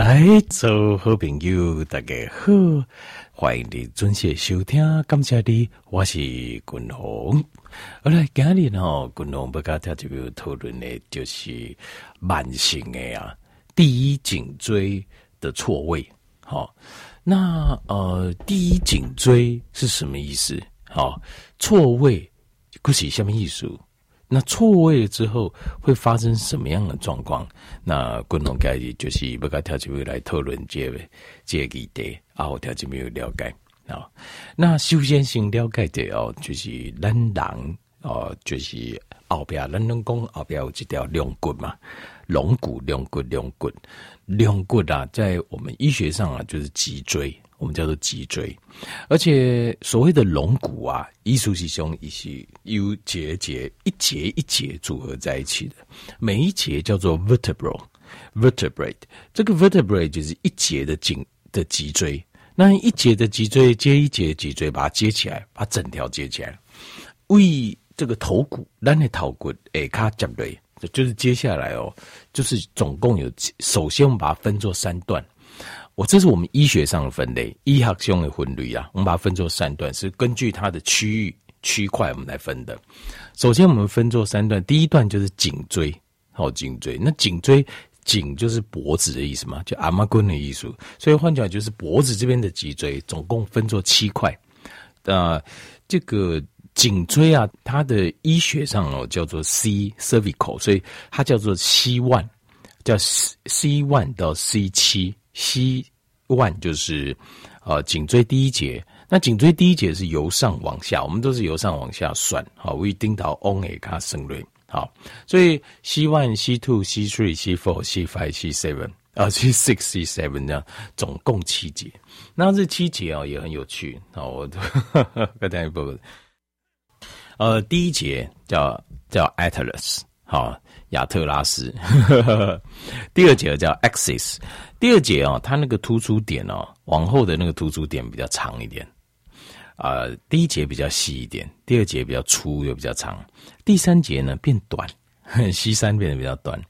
来，做好朋友，大家好，欢迎你准时收听，感谢你，我是君鸿。好来，今日呢，君鸿不跟大家讨论的，就是慢性的啊，第一颈椎的错位。好，那呃，第一颈椎是什么意思？好，错位，这是什么意思？那错位了之后会发生什么样的状况？那共同概念就是不该条件未来讨论这个这个议题啊，我条件没有了解啊。那首先先了解的哦，就是咱人哦，就是后边咱能讲后边有一条龙骨嘛，龙骨、龙骨、龙骨、龙骨啊，在我们医学上啊，就是脊椎。我们叫做脊椎，而且所谓的龙骨啊，艺术系胸一些有节节一节一节组合在一起的，每一节叫做 vertebral，vertebrate，这个 vertebrate 就是一节的颈的脊椎，那一节的脊椎接一节脊椎，把它接起来，把整条接起来，为这个头骨，咱的头骨诶，卡接对，就是接下来哦，就是总共有，首先我们把它分作三段。我这是我们医学上的分类，医学上的分类啊，我们把它分作三段，是根据它的区域区块我们来分的。首先，我们分作三段，第一段就是颈椎，好，颈椎。那颈椎颈就是脖子的意思嘛，就阿妈棍的意思。所以换句话就是脖子这边的脊椎总共分作七块。啊这个颈椎啊，它的医学上哦叫做 C cervical，所以它叫做 C one，叫 C one 到 C 七。C one 就是呃颈椎第一节，那颈椎第一节是由上往下，我们都是由上往下算，好，为丁到 on a 卡升瑞，好，所以 C one、C two、C three、C four、C five、C seven 啊，C six、C seven 这样，总共七节。那这七节啊也很有趣，好，我刚才一部分，呃，第一节叫叫 Atlas，好。亚特拉斯，第二节叫 axis，第二节啊，它那个突出点哦，往后的那个突出点比较长一点，啊、第一节比较细一点，第二节比较粗又比较长，第三节呢变短西三变得比较短，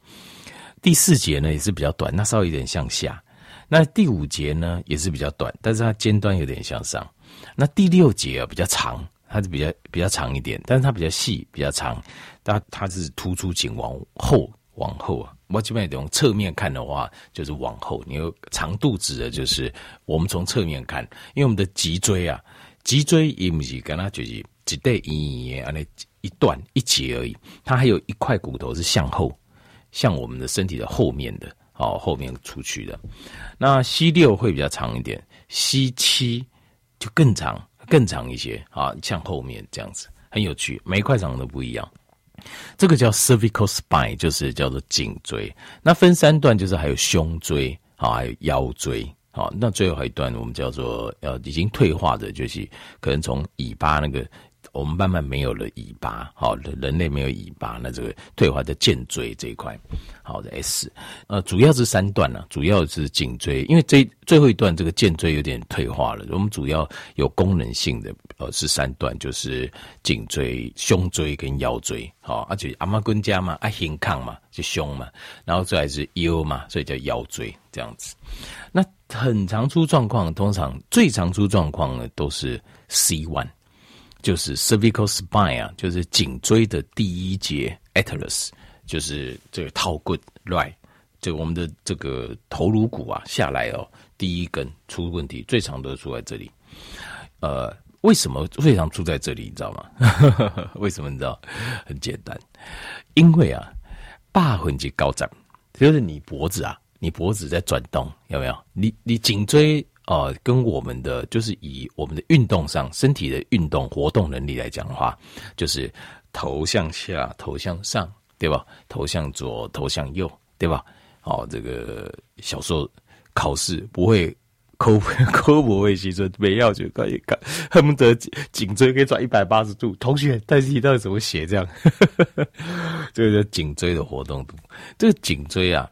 第四节呢也是比较短，那稍微有点向下，那第五节呢也是比较短，但是它尖端有点向上，那第六节啊比较长。它是比较比较长一点，但是它比较细，比较长。它它是突出颈往后往后啊。我基本上用侧面看的话，就是往后。你有长度指的就是我们从侧面看，因为我们的脊椎啊，脊椎也不是跟它就是只带一一啊那一段一节而已，它还有一块骨头是向后，向我们的身体的后面的哦，后面出去的。那 C 六会比较长一点，C 七就更长。更长一些啊，像后面这样子很有趣，每一块长得都不一样。这个叫 cervical spine，就是叫做颈椎。那分三段，就是还有胸椎啊，还有腰椎啊。那最后还有一段，我们叫做呃已经退化的，就是可能从尾巴那个。我们慢慢没有了尾巴，好，人类没有尾巴，那这个退化的颈椎这一块，好的 S，呃，主要是三段呢，主要是颈椎，因为这最后一段这个颈椎有点退化了，我们主要有功能性的，呃，是三段，就是颈椎、胸椎跟腰椎，好，而且阿妈棍家嘛，啊，胸抗嘛，就胸嘛，然后再来是腰嘛，所以叫腰椎这样子。那很常出状况，通常最常出状况的都是 C one。就是 cervical spine 啊，就是颈椎的第一节 atlas，就是这个套棍 right，就我们的这个头颅骨啊下来哦，第一根出问题，最常都出在这里。呃，为什么最常出在这里？你知道吗？为什么你知道？很简单，因为啊，八分之高涨，就是你脖子啊，你脖子在转动，有没有？你你颈椎。哦、跟我们的就是以我们的运动上身体的运动活动能力来讲的话，就是头向下，头向上，对吧？头向左，头向右，对吧？哦，这个小时候考试不会抠抠 不会其实没要求可以看，恨不得颈椎可以转一百八十度。同学，但是你到底怎么写这样？这个叫颈椎的活动度。这个颈椎啊，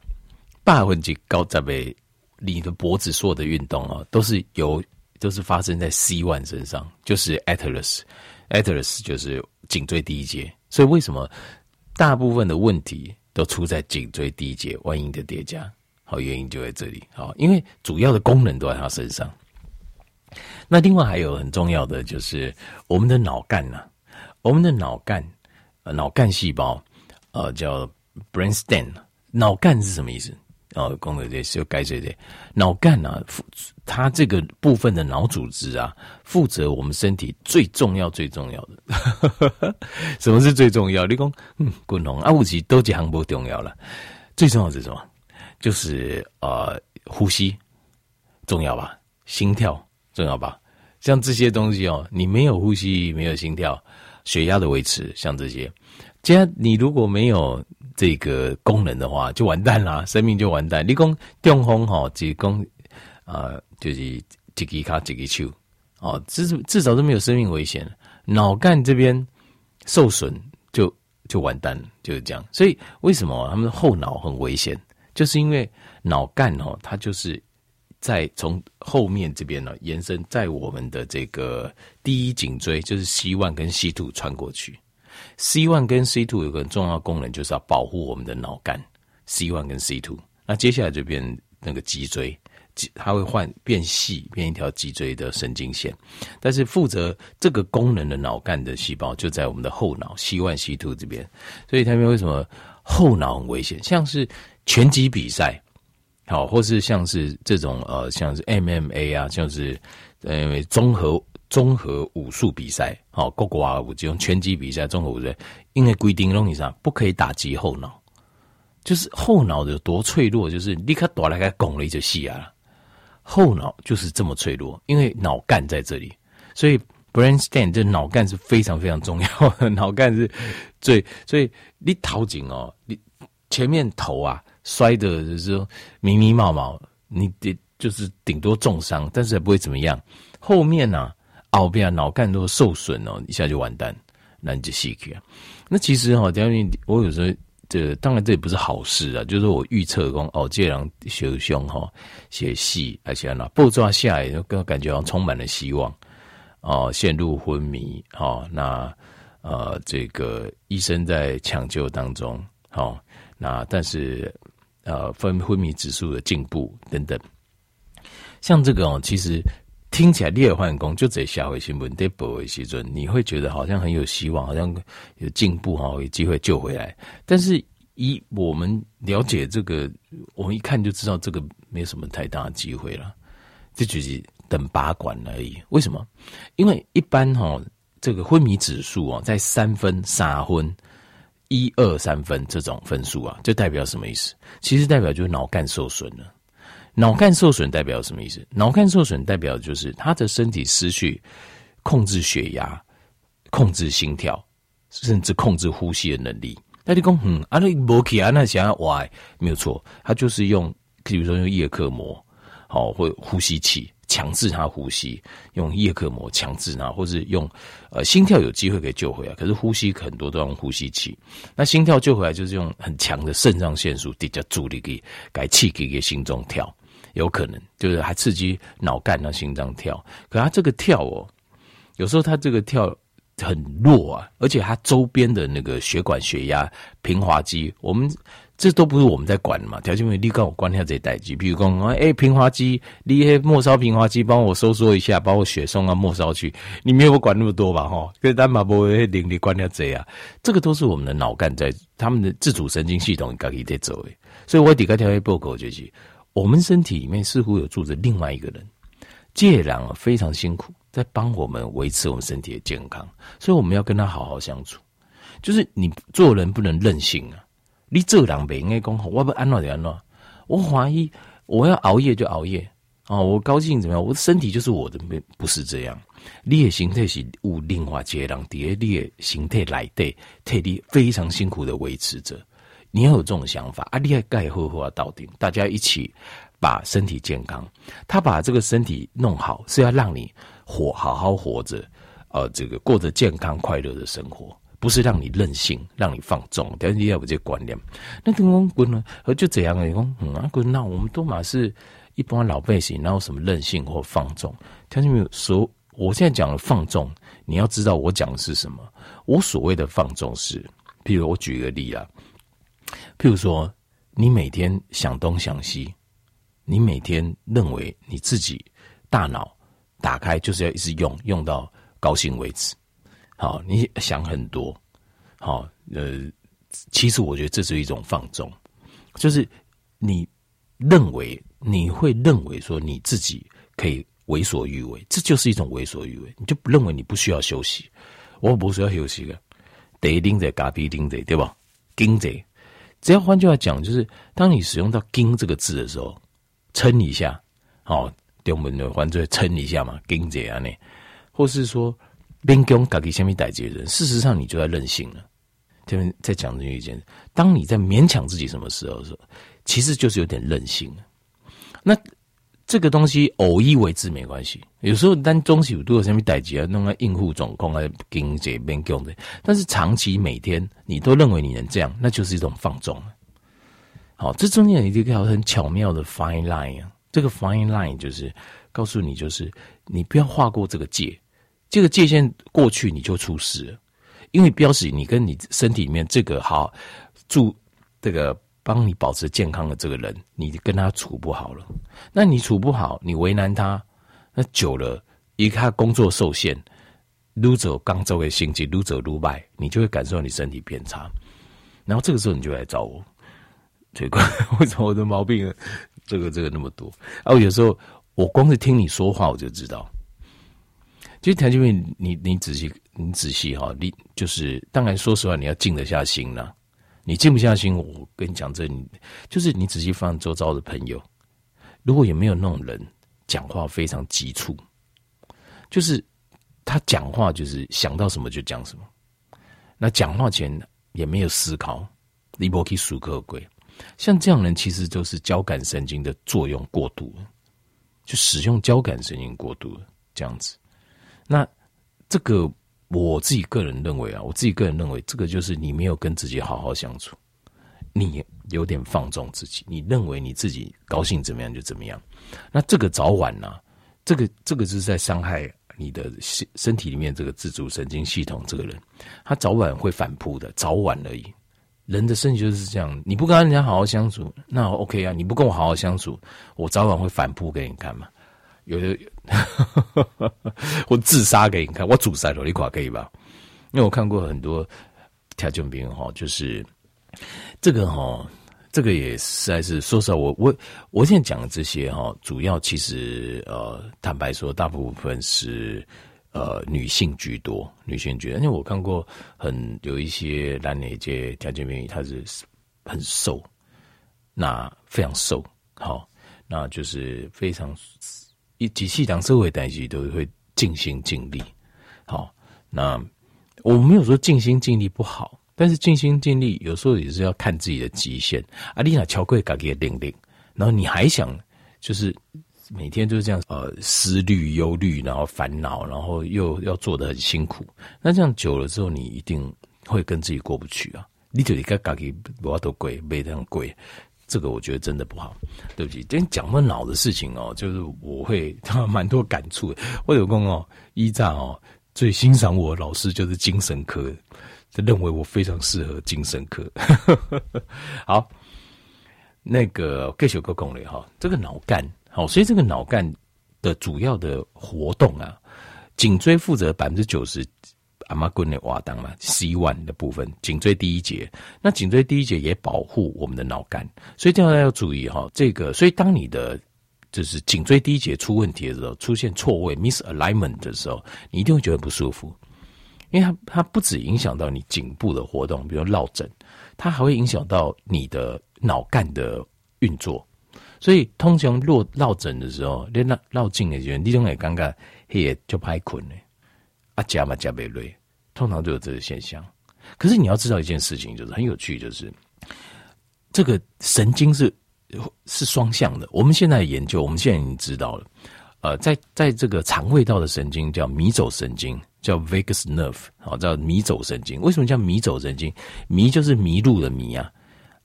百分之九十的。你的脖子所有的运动啊，都是由都是发生在 C one 身上，就是 Atlas，Atlas 就是颈椎第一节。所以为什么大部分的问题都出在颈椎第一节？万音的叠加，好，原因就在这里。好，因为主要的功能都在他身上。那另外还有很重要的就是我们的脑干呐，我们的脑干，呃，脑干细胞，呃，叫 brainstem。脑干是什么意思？哦，功能这是该这的脑干啊，它这个部分的脑组织啊，负责我们身体最重要最重要的。什么是最重要？你讲，嗯，滚龙啊，武器都几行不重要了。最重要是什么？就是呃，呼吸重要吧？心跳重要吧？像这些东西哦，你没有呼吸，没有心跳，血压的维持，像这些，既然你如果没有。这个功能的话，就完蛋啦，生命就完蛋。你讲中风哈，只讲啊，就是一个卡一个手哦，至至少都没有生命危险。脑干这边受损就就完蛋了，就是这样。所以为什么他们后脑很危险？就是因为脑干哦，它就是在从后面这边呢延伸，在我们的这个第一颈椎，就是 C one 跟 C two 穿过去。C one 跟 C two 有个很重要的功能，就是要保护我们的脑干。C one 跟 C two，那接下来就变那个脊椎，它会换变细，变一条脊椎的神经线。但是负责这个功能的脑干的细胞就在我们的后脑 C one C two 这边。所以他们为什么后脑很危险？像是拳击比赛，好，或是像是这种呃，像是 MMA 啊，像是呃综合。综合武术比赛，好，各国啊，这种拳击比赛、综合武术，因为规定弄一下不可以打击后脑，就是后脑有多脆弱，就是立刻打来个拱了一就细啊。后脑就是这么脆弱，因为脑干在这里，所以 brainstem 这脑干是非常非常重要的，脑干是最，所以你头颈哦，你前面头啊摔的就是说迷迷茫茫，你得就是顶多重伤，但是也不会怎么样，后面呢、啊？后边脑干都受损哦，一下就完蛋，那你就死去啊。那其实哈，等于我有时候这，当然这也不是好事啊。就是我预测说，哦，这样受伤哈，写戏而且呢，步骤下来就感觉好像充满了希望哦，陷入昏迷哦，那呃，这个医生在抢救当中，好，那但是呃，分昏迷指数的进步等等，像这个哦，其实。听起来劣换工就在下回新闻在报的时阵，你会觉得好像很有希望，好像有进步哈，有机会救回来。但是以我们了解这个，我们一看就知道这个没有什么太大的机会了，这就是等拔管而已。为什么？因为一般哈，这个昏迷指数啊，在三分、三分、一二三分这种分数啊，就代表什么意思？其实代表就是脑干受损了。脑干受损代表什么意思？脑干受损代表就是他的身体失去控制血压、控制心跳，甚至控制呼吸的能力。那你讲，嗯，啊，你没气啊，那想要歪没有错，他就是用，比如说用叶克膜，好，或呼吸器强制他呼吸，用叶克膜强制他，或是用呃心跳有机会可以救回来，可是呼吸很多都用呼吸器。那心跳救回来就是用很强的肾上腺素底下助力给改气给给心中跳。有可能就是还刺激脑干让心脏跳，可他这个跳哦，有时候他这个跳很弱啊，而且他周边的那个血管、血压、平滑肌，我们这都不是我们在管的嘛。条件为你刚我关掉这代机，比如说哎、平滑肌，你末梢平滑肌帮我收缩一下，把我血送到末梢去，你没有管那么多吧？哈，跟单马波会领你关掉这样，这个都是我们的脑干在他们的自主神经系统该给得走诶，所以我底下条件报告就是。我们身体里面似乎有住着另外一个人，这人啊非常辛苦，在帮我们维持我们身体的健康，所以我们要跟他好好相处。就是你做人不能任性啊！你这人不应该讲好，我不安乐的安乐。我怀疑我要熬夜就熬夜啊！我高兴怎么样？我的身体就是我的，不不是这样。你的形态是有另外一个人在你的形态来的，特地非常辛苦的维持着。你要有这种想法啊！你还盖好好到顶，大家一起把身体健康。他把这个身体弄好，是要让你活好好活着，呃，这个过着健康快乐的生活，不是让你任性，让你放纵。但是你要有这个观念。那等于说，呢，而就这样的，你说，嗯啊，那我们都嘛是一般老百姓，哪有什么任性或放纵？听见没有？所我现在讲的放纵，你要知道我讲的是什么。我所谓的放纵是，譬如我举个例啊。譬如说，你每天想东想西，你每天认为你自己大脑打开就是要一直用，用到高兴为止。好，你想很多，好，呃，其实我觉得这是一种放纵，就是你认为你会认为说你自己可以为所欲为，这就是一种为所欲为，你就不认为你不需要休息。我不需要休息的，得盯着嘎逼盯着，对吧？盯着，只要换句话讲，就是当你使用到“盯”这个字的时候，撑一下，好，对我们的犯罪撑一下嘛，盯这样呢，或是说。边讲自己什么代志的人，事实上你就在任性了。这边再讲这一件，当你在勉强自己什么时候的时候，其实就是有点任性了。那这个东西偶一为之没关系，有时候当东西有多少什么代志啊，弄个应付状况来跟这边讲的。但是长期每天你都认为你能这样，那就是一种放纵。好，这中间有一个很巧妙的 fine line 啊，这个 fine line 就是告诉你，就是你不要划过这个界。这个界限过去，你就出事了，因为标示你跟你身体里面这个好住这个帮你保持健康的这个人，你跟他处不好了。那你处不好，你为难他，那久了，一看工作受限，撸走刚周的心情，撸走撸败，你就会感受到你身体变差。然后这个时候你就来找我，奇怪，为什么我的毛病这个这个那么多？啊，有时候我光是听你说话，我就知道。其实谭俊明，你你仔细你仔细哈，你就是当然说实话，你要静得下心呐。你静不下心，我跟你讲这你，就是你仔细放周遭的朋友，如果有没有那种人讲话非常急促，就是他讲话就是想到什么就讲什么，那讲话前也没有思考，你不可以数个鬼。像这样人，其实就是交感神经的作用过度，就使用交感神经过度这样子。那这个我自己个人认为啊，我自己个人认为，这个就是你没有跟自己好好相处，你有点放纵自己，你认为你自己高兴怎么样就怎么样。那这个早晚呢、这个这个就是在伤害你的身身体里面这个自主神经系统。这个人他早晚会反扑的，早晚而已。人的身体就是这样，你不跟人家好好相处，那 OK 啊？你不跟我好好相处，我早晚会反扑给你看嘛。有的，我自杀给你看，我自杀了，你垮可以吧？因为我看过很多条件兵哈，就是这个哈，这个也实在是说实话，我我我现在讲的这些哈，主要其实呃，坦白说，大部分是呃女性居多，女性居多。因为我看过很有一些男女界条件兵，他是很瘦，那非常瘦，好，那就是非常。一及细当社会代际都会尽心尽力，好，那我没有说尽心尽力不好，但是尽心尽力有时候也是要看自己的极限。阿丽娜乔贵嘎给领领，然后你还想就是每天就是这样呃思虑忧虑，然后烦恼，然后又要做得很辛苦，那这样久了之后，你一定会跟自己过不去啊！你就得该嘎给不要多贵，没这样贵。这个我觉得真的不好，对不起。今天讲到脑的事情哦，就是我会 蛮多感触的。我有空哦，一战哦，最欣赏我老师就是精神科，就认为我非常适合精神科。好，那个继续讲了哈，这个脑干好，所以这个脑干的主要的活动啊，颈椎负责百分之九十。阿妈棍的瓦当嘛，C one 的部分，颈椎第一节。那颈椎第一节也保护我们的脑干，所以这样要注意哈。这个，所以当你的就是颈椎第一节出问题的时候，出现错位 misalignment 的时候，你一定会觉得不舒服，因为它它不止影响到你颈部的活动，比如落枕，它还会影响到你的脑干的运作。所以通常落落枕的时候，你落落颈的时候，你总会感觉嘿就拍困呢，啊加嘛加袂累。通常都有这个现象，可是你要知道一件事情，就是很有趣，就是这个神经是是双向的。我们现在研究，我们现在已经知道了，呃，在在这个肠胃道的神经叫迷走神经，叫 vagus nerve，好，叫迷走神经。为什么叫迷走神经？迷就是迷路的迷啊，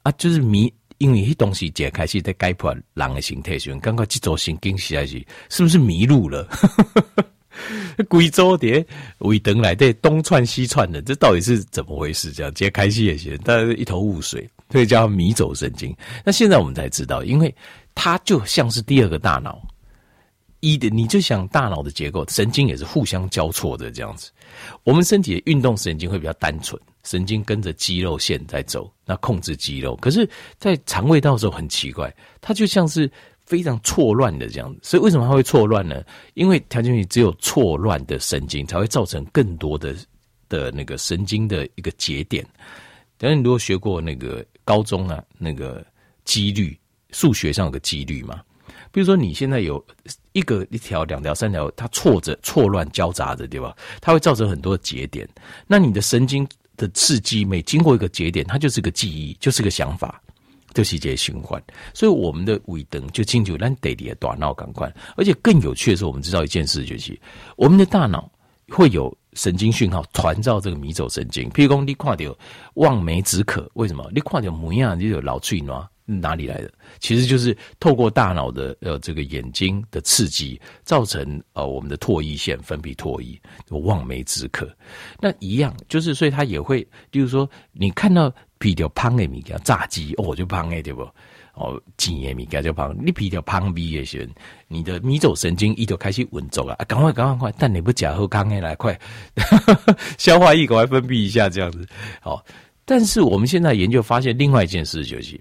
啊，就是迷，因为一东西解开是在解破人的形态时，刚刚这组神经起来是是不是迷路了？贵州的尾灯来对东窜西窜的，这到底是怎么回事？这样揭开戏也行，但是一头雾水，所以叫迷走神经。那现在我们才知道，因为它就像是第二个大脑。一的，你就想大脑的结构，神经也是互相交错的这样子。我们身体的运动神经会比较单纯，神经跟着肌肉线在走，那控制肌肉。可是，在肠胃道的时候很奇怪，它就像是非常错乱的这样子。所以为什么它会错乱呢？因为条件里只有错乱的神经才会造成更多的的那个神经的一个节点。等下你如果学过那个高中啊，那个几率数学上有个几率嘛。比如说，你现在有一个、一条、两条、三条，它错着、错乱、交杂着，对吧？它会造成很多的节点。那你的神经的刺激，每经过一个节点，它就是个记忆，就是个想法，就是一些循环。所以，我们的尾灯就清楚，让得的大脑感官。而且更有趣的是，我们知道一件事，就是我们的大脑会有神经讯号传到这个迷走神经。譬如说，你看到望梅止渴，为什么？你看到模样就有老脆暖。哪里来的？其实就是透过大脑的呃这个眼睛的刺激，造成呃我们的唾液腺分泌唾液，望梅止渴。那一样就是，所以它也会，比如说你看到皮条胖的米给炸鸡哦，就胖哎对不？哦，鸡的米给就胖，你皮条胖逼也行，你的迷走神经一就开始运作了啊，赶快赶快快，但你不假后刚哎来快，消化液赶快分泌一下这样子。好，但是我们现在研究发现另外一件事就是。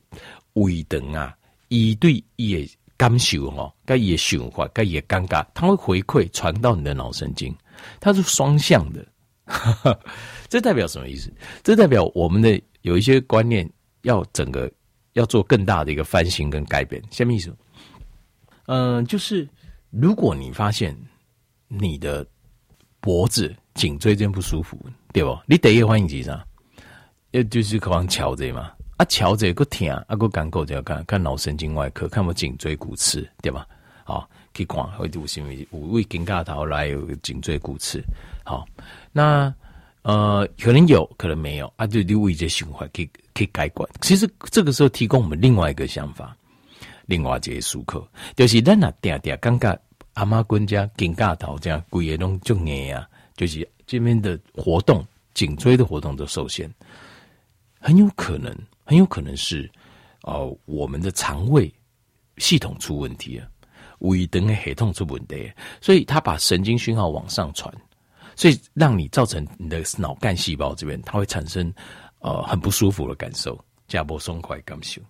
胃疼啊，一对也感受哦，该也循环，该也尴尬，它会回馈传到你的脑神经，它是双向的。这代表什么意思？这代表我们的有一些观念要整个要做更大的一个翻新跟改变。什么意思？嗯、呃，就是如果你发现你的脖子、颈椎间不舒服，对不？你第一个反应是啥？也就是可能瞧着嘛。啊，瞧着个疼，啊个干够就要看看脑神经外科，看我颈椎骨刺，对吧？好，去看会有什么？五位肩胛头来有颈椎骨刺。好，那呃，可能有可能没有啊，就留一些循环，可以可以改观。其实这个时候提供我们另外一个想法，另外一个舒克，就是咱啊定定感觉阿妈滚家肩胛头这样骨也拢重硬啊，就是这边的活动，颈椎的活动都受限，很有可能。很有可能是，哦、呃，我们的肠胃系统出问题了，胃等的系统出问题，所以他把神经讯号往上传，所以让你造成你的脑干细胞这边，它会产生呃很不舒服的感受，加波松快感受。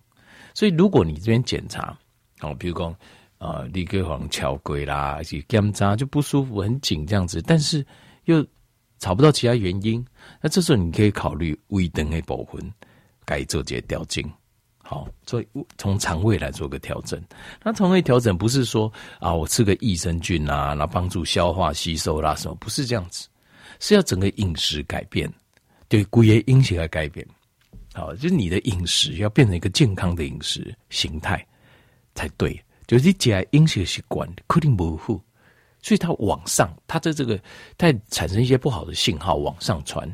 所以如果你这边检查，哦，比如说啊，你个黄桥龟啦，一些检查就不舒服，很紧这样子，但是又找不到其他原因，那这时候你可以考虑胃灯的部分。该做这些调整，好，所以从肠胃来做个调整。那肠胃调整不是说啊，我吃个益生菌啊，然后帮助消化吸收啦什么，不是这样子，是要整个饮食改变，对，骨液饮食来改变。好，就是你的饮食要变成一个健康的饮食形态才对。就是你讲饮食习惯肯定模糊，所以它往上，它的这个在产生一些不好的信号往上传。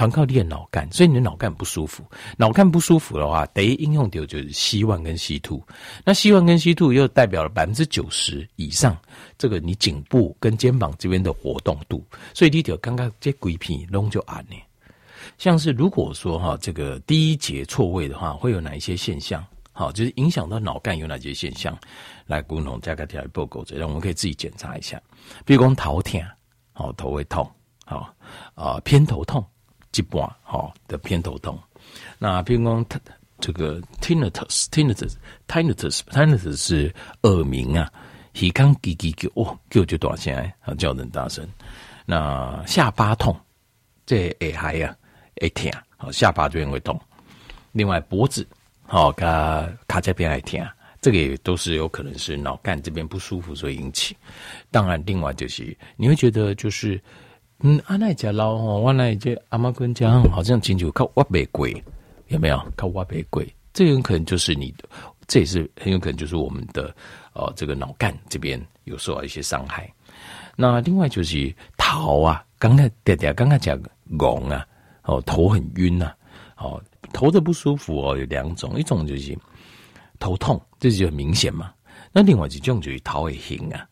全靠练脑干，所以你的脑干不舒服。脑干不舒服的话，第一应用掉就是 C1 跟 C2。那 C1 跟 C2 又代表了百分之九十以上，这个你颈部跟肩膀这边的活动度。所以你条刚刚这鬼片弄就暗呢。像是如果说哈，这个第一节错位的话，会有哪一些现象？好，就是影响到脑干有哪些现象？来，共同加个条报告，这样我们可以自己检查一下。比如讲头痛，好，头会痛，好啊，偏头痛。一半好的偏头痛，那譬如说它这个 tinnitus，tinnitus，tinnitus，tinnitus 是耳鸣啊，耳康叽叽叫哦，叫就大声啊，叫得很大声。那下巴痛，这耳海呀，会痛，好下巴这边会痛。另外脖子好，卡卡这边还痛，这个也都是有可能是脑干这边不舒服所引起。当然，另外就是你会觉得就是。嗯，阿奶家老哦，我奶这阿妈跟讲，好像进去靠挖背贵，有没有？靠挖背贵，这有可能就是你的，这也是很有可能就是我们的呃这个脑干这边有受到一些伤害。那另外就是头啊，刚刚爹爹刚刚讲懵啊，哦头很晕、啊，哦头的不舒服哦有两种，一种就是头痛，这就很明显嘛。那另外一种就是头会晕啊，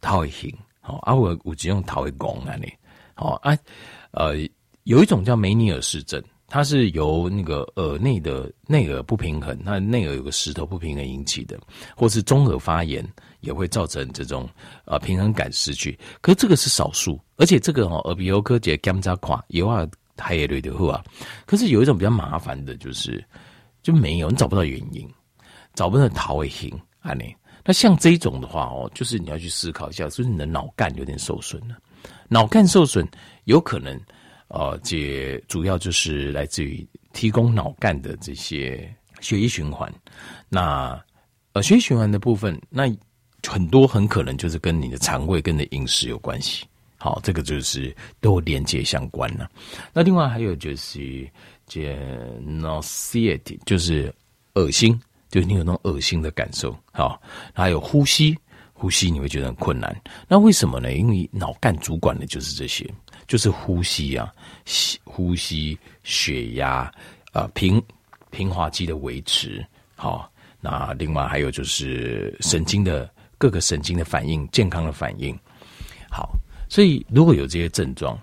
头会晕，哦啊我我只用头会懵啊你。好啊，呃，有一种叫梅尼尔氏症，它是由那个耳内的内耳不平衡，那内耳有个石头不平衡引起的，或是中耳发炎也会造成这种呃平衡感失去。可是这个是少数，而且这个哦耳鼻喉科检查垮有啊还有类的话，可是有一种比较麻烦的就是就没有，你找不到原因，找不到逃位型啊你。那像这种的话哦，就是你要去思考一下，是不是你的脑干有点受损了？脑干受损有可能。呃，这主要就是来自于提供脑干的这些血液循环。那呃，血液循环的部分，那很多很可能就是跟你的肠胃、跟你的饮食有关系。好，这个就是都连接相关了。那另外还有就是这 nauseating，就是恶心，就是你有那种恶心的感受。好，还有呼吸，呼吸你会觉得很困难。那为什么呢？因为脑干主管的就是这些。就是呼吸啊，呼吸、血压啊、平平滑肌的维持，好。那另外还有就是神经的各个神经的反应，健康的反应，好。所以如果有这些症状，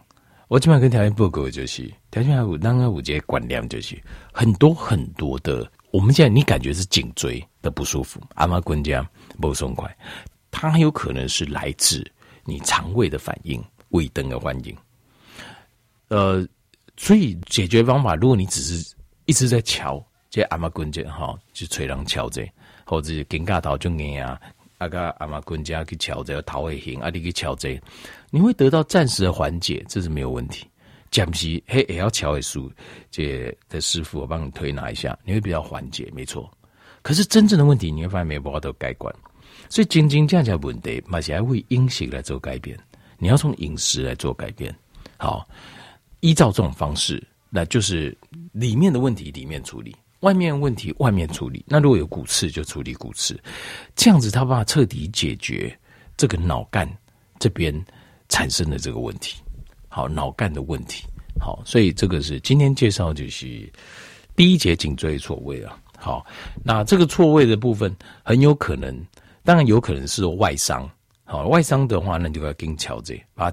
我基本上跟条件报告就是，条件还有那个五节管量就是很多很多的。我们现在你感觉是颈椎的不舒服，阿妈滚家不松快，它很有可能是来自你肠胃的反应、胃灯的反应。呃，所以解决方法，如果你只是一直在敲这阿妈棍节哈，就吹人敲这，或者是肩胛头就硬啊，阿个阿妈棍节去敲这，头会型，啊你去敲这，你会得到暂时的缓解，这是没有问题。暂时嘿也要敲一数，这的师傅我帮你推拿一下，你会比较缓解，没错。可是真正的问题，你会发现没有办法都改观。所以真正这样的问题，马上会饮食来做改变，你要从饮食来做改变，好。依照这种方式，那就是里面的问题里面处理，外面问题外面处理。那如果有骨刺，就处理骨刺，这样子他办法彻底解决这个脑干这边产生的这个问题。好，脑干的问题。好，所以这个是今天介绍就是第一节颈椎错位啊。好，那这个错位的部分很有可能，当然有可能是外伤。好，外伤的话，那你就要跟调整，把它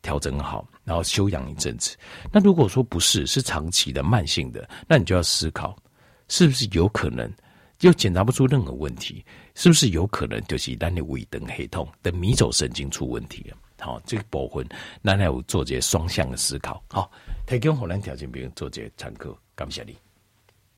调整好。然后休养一阵子。那如果说不是，是长期的、慢性的，那你就要思考，是不是有可能又检查不出任何问题？是不是有可能就是让你胃灯黑痛的迷走神经出问题了？好，这个部分，那要做这些双向的思考。好，提供好难条件，别人做这些参考。感谢你。